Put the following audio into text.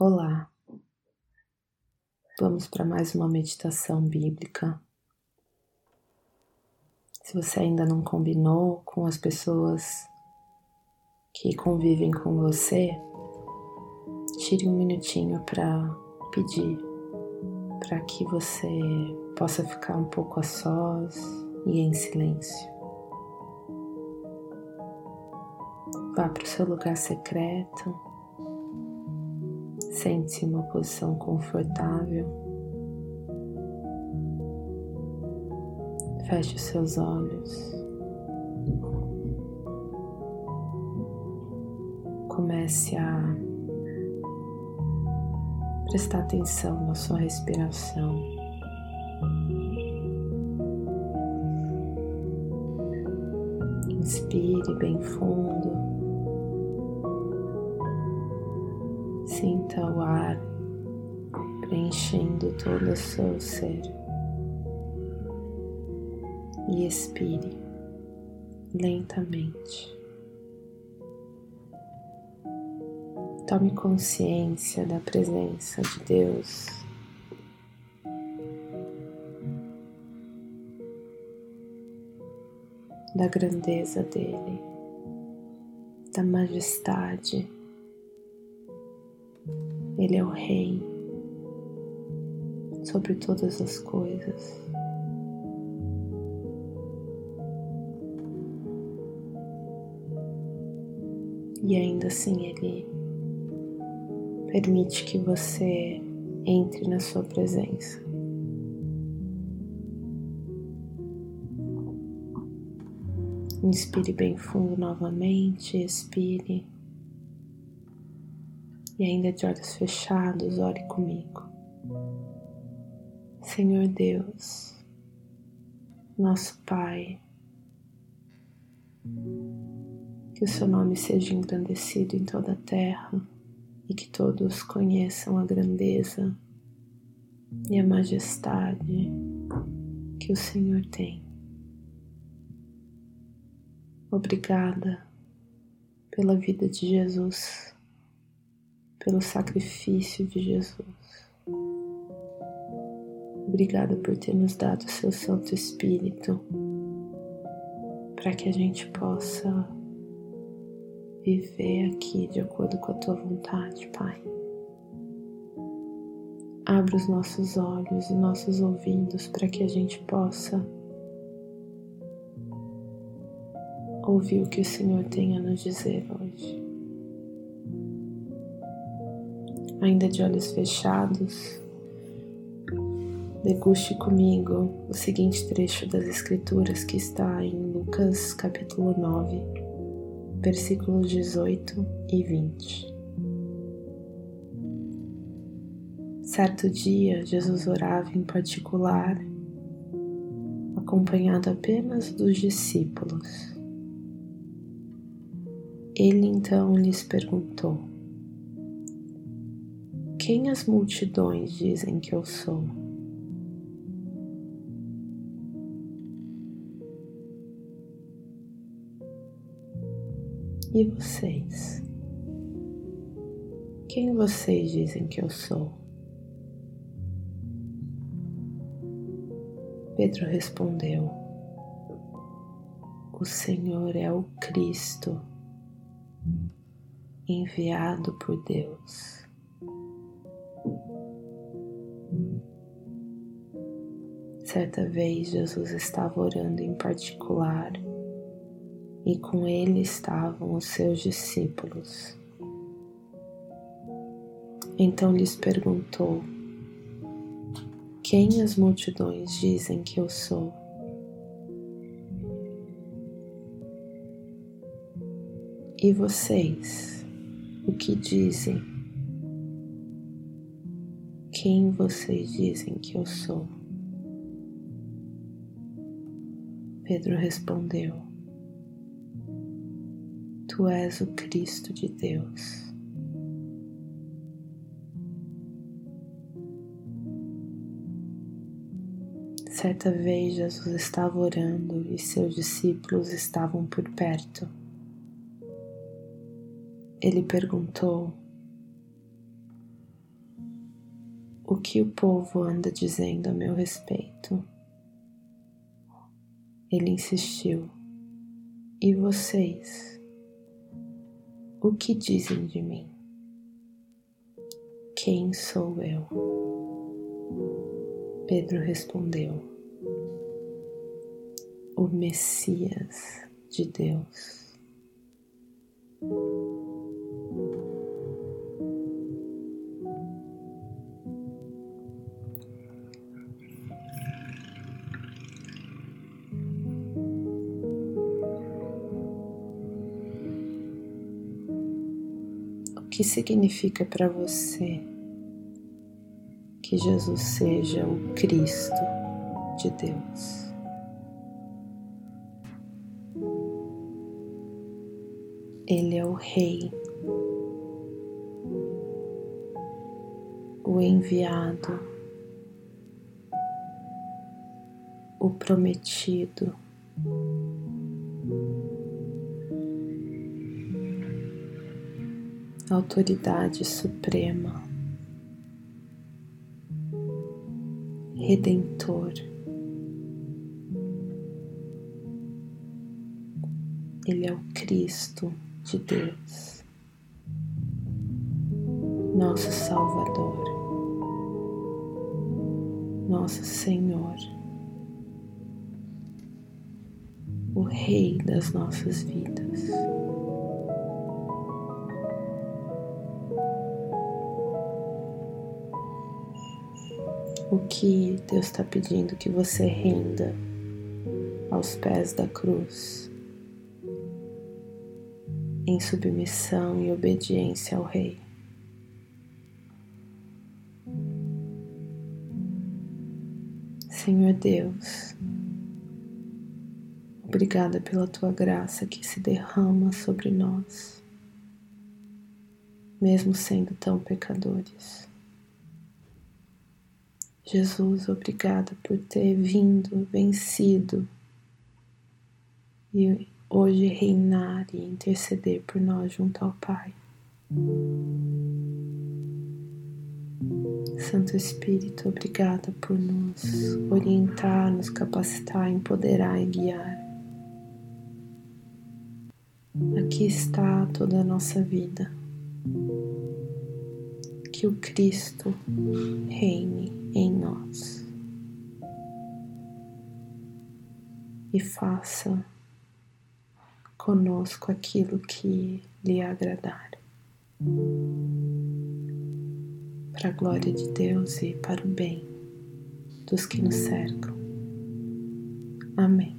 Olá, vamos para mais uma meditação bíblica. Se você ainda não combinou com as pessoas que convivem com você, tire um minutinho para pedir para que você possa ficar um pouco a sós e em silêncio. Vá para o seu lugar secreto Sente-se em uma posição confortável. Feche os seus olhos. Comece a prestar atenção na sua respiração. Inspire bem fundo. Sinta o ar preenchendo todo o seu ser e expire lentamente. Tome consciência da presença de Deus. Da grandeza dele, da majestade ele é o Rei sobre todas as coisas. E ainda assim Ele permite que você entre na Sua presença. Inspire bem fundo novamente, expire. E ainda de olhos fechados, ore comigo. Senhor Deus, nosso Pai, que o seu nome seja engrandecido em toda a terra e que todos conheçam a grandeza e a majestade que o Senhor tem. Obrigada pela vida de Jesus pelo sacrifício de Jesus. Obrigada por ter nos dado o seu Santo Espírito para que a gente possa viver aqui de acordo com a tua vontade, Pai. Abra os nossos olhos e nossos ouvidos para que a gente possa ouvir o que o Senhor tem a nos dizer hoje. Ainda de olhos fechados, deguste comigo o seguinte trecho das Escrituras que está em Lucas capítulo 9, versículos 18 e 20. Certo dia, Jesus orava em particular, acompanhado apenas dos discípulos. Ele então lhes perguntou: quem as multidões dizem que eu sou? E vocês? Quem vocês dizem que eu sou? Pedro respondeu: O Senhor é o Cristo, enviado por Deus. Certa vez Jesus estava orando em particular e com ele estavam os seus discípulos. Então lhes perguntou: Quem as multidões dizem que eu sou? E vocês, o que dizem? Quem vocês dizem que eu sou? Pedro respondeu: Tu és o Cristo de Deus. Certa vez Jesus estava orando e seus discípulos estavam por perto. Ele perguntou: o que o povo anda dizendo a meu respeito. Ele insistiu. E vocês? O que dizem de mim? Quem sou eu? Pedro respondeu: O Messias de Deus. Que significa para você que Jesus seja o Cristo de Deus? Ele é o Rei, o enviado, o prometido. Autoridade suprema, redentor. Ele é o Cristo de Deus, nosso Salvador, nosso Senhor, o Rei das nossas vidas. O que Deus está pedindo que você renda aos pés da cruz, em submissão e obediência ao Rei. Senhor Deus, obrigada pela tua graça que se derrama sobre nós, mesmo sendo tão pecadores. Jesus, obrigada por ter vindo, vencido e hoje reinar e interceder por nós junto ao Pai. Santo Espírito, obrigada por nos orientar, nos capacitar, empoderar e guiar. Aqui está toda a nossa vida. Que o Cristo reine em nós e faça conosco aquilo que lhe agradar. Para a glória de Deus e para o bem dos que nos cercam. Amém.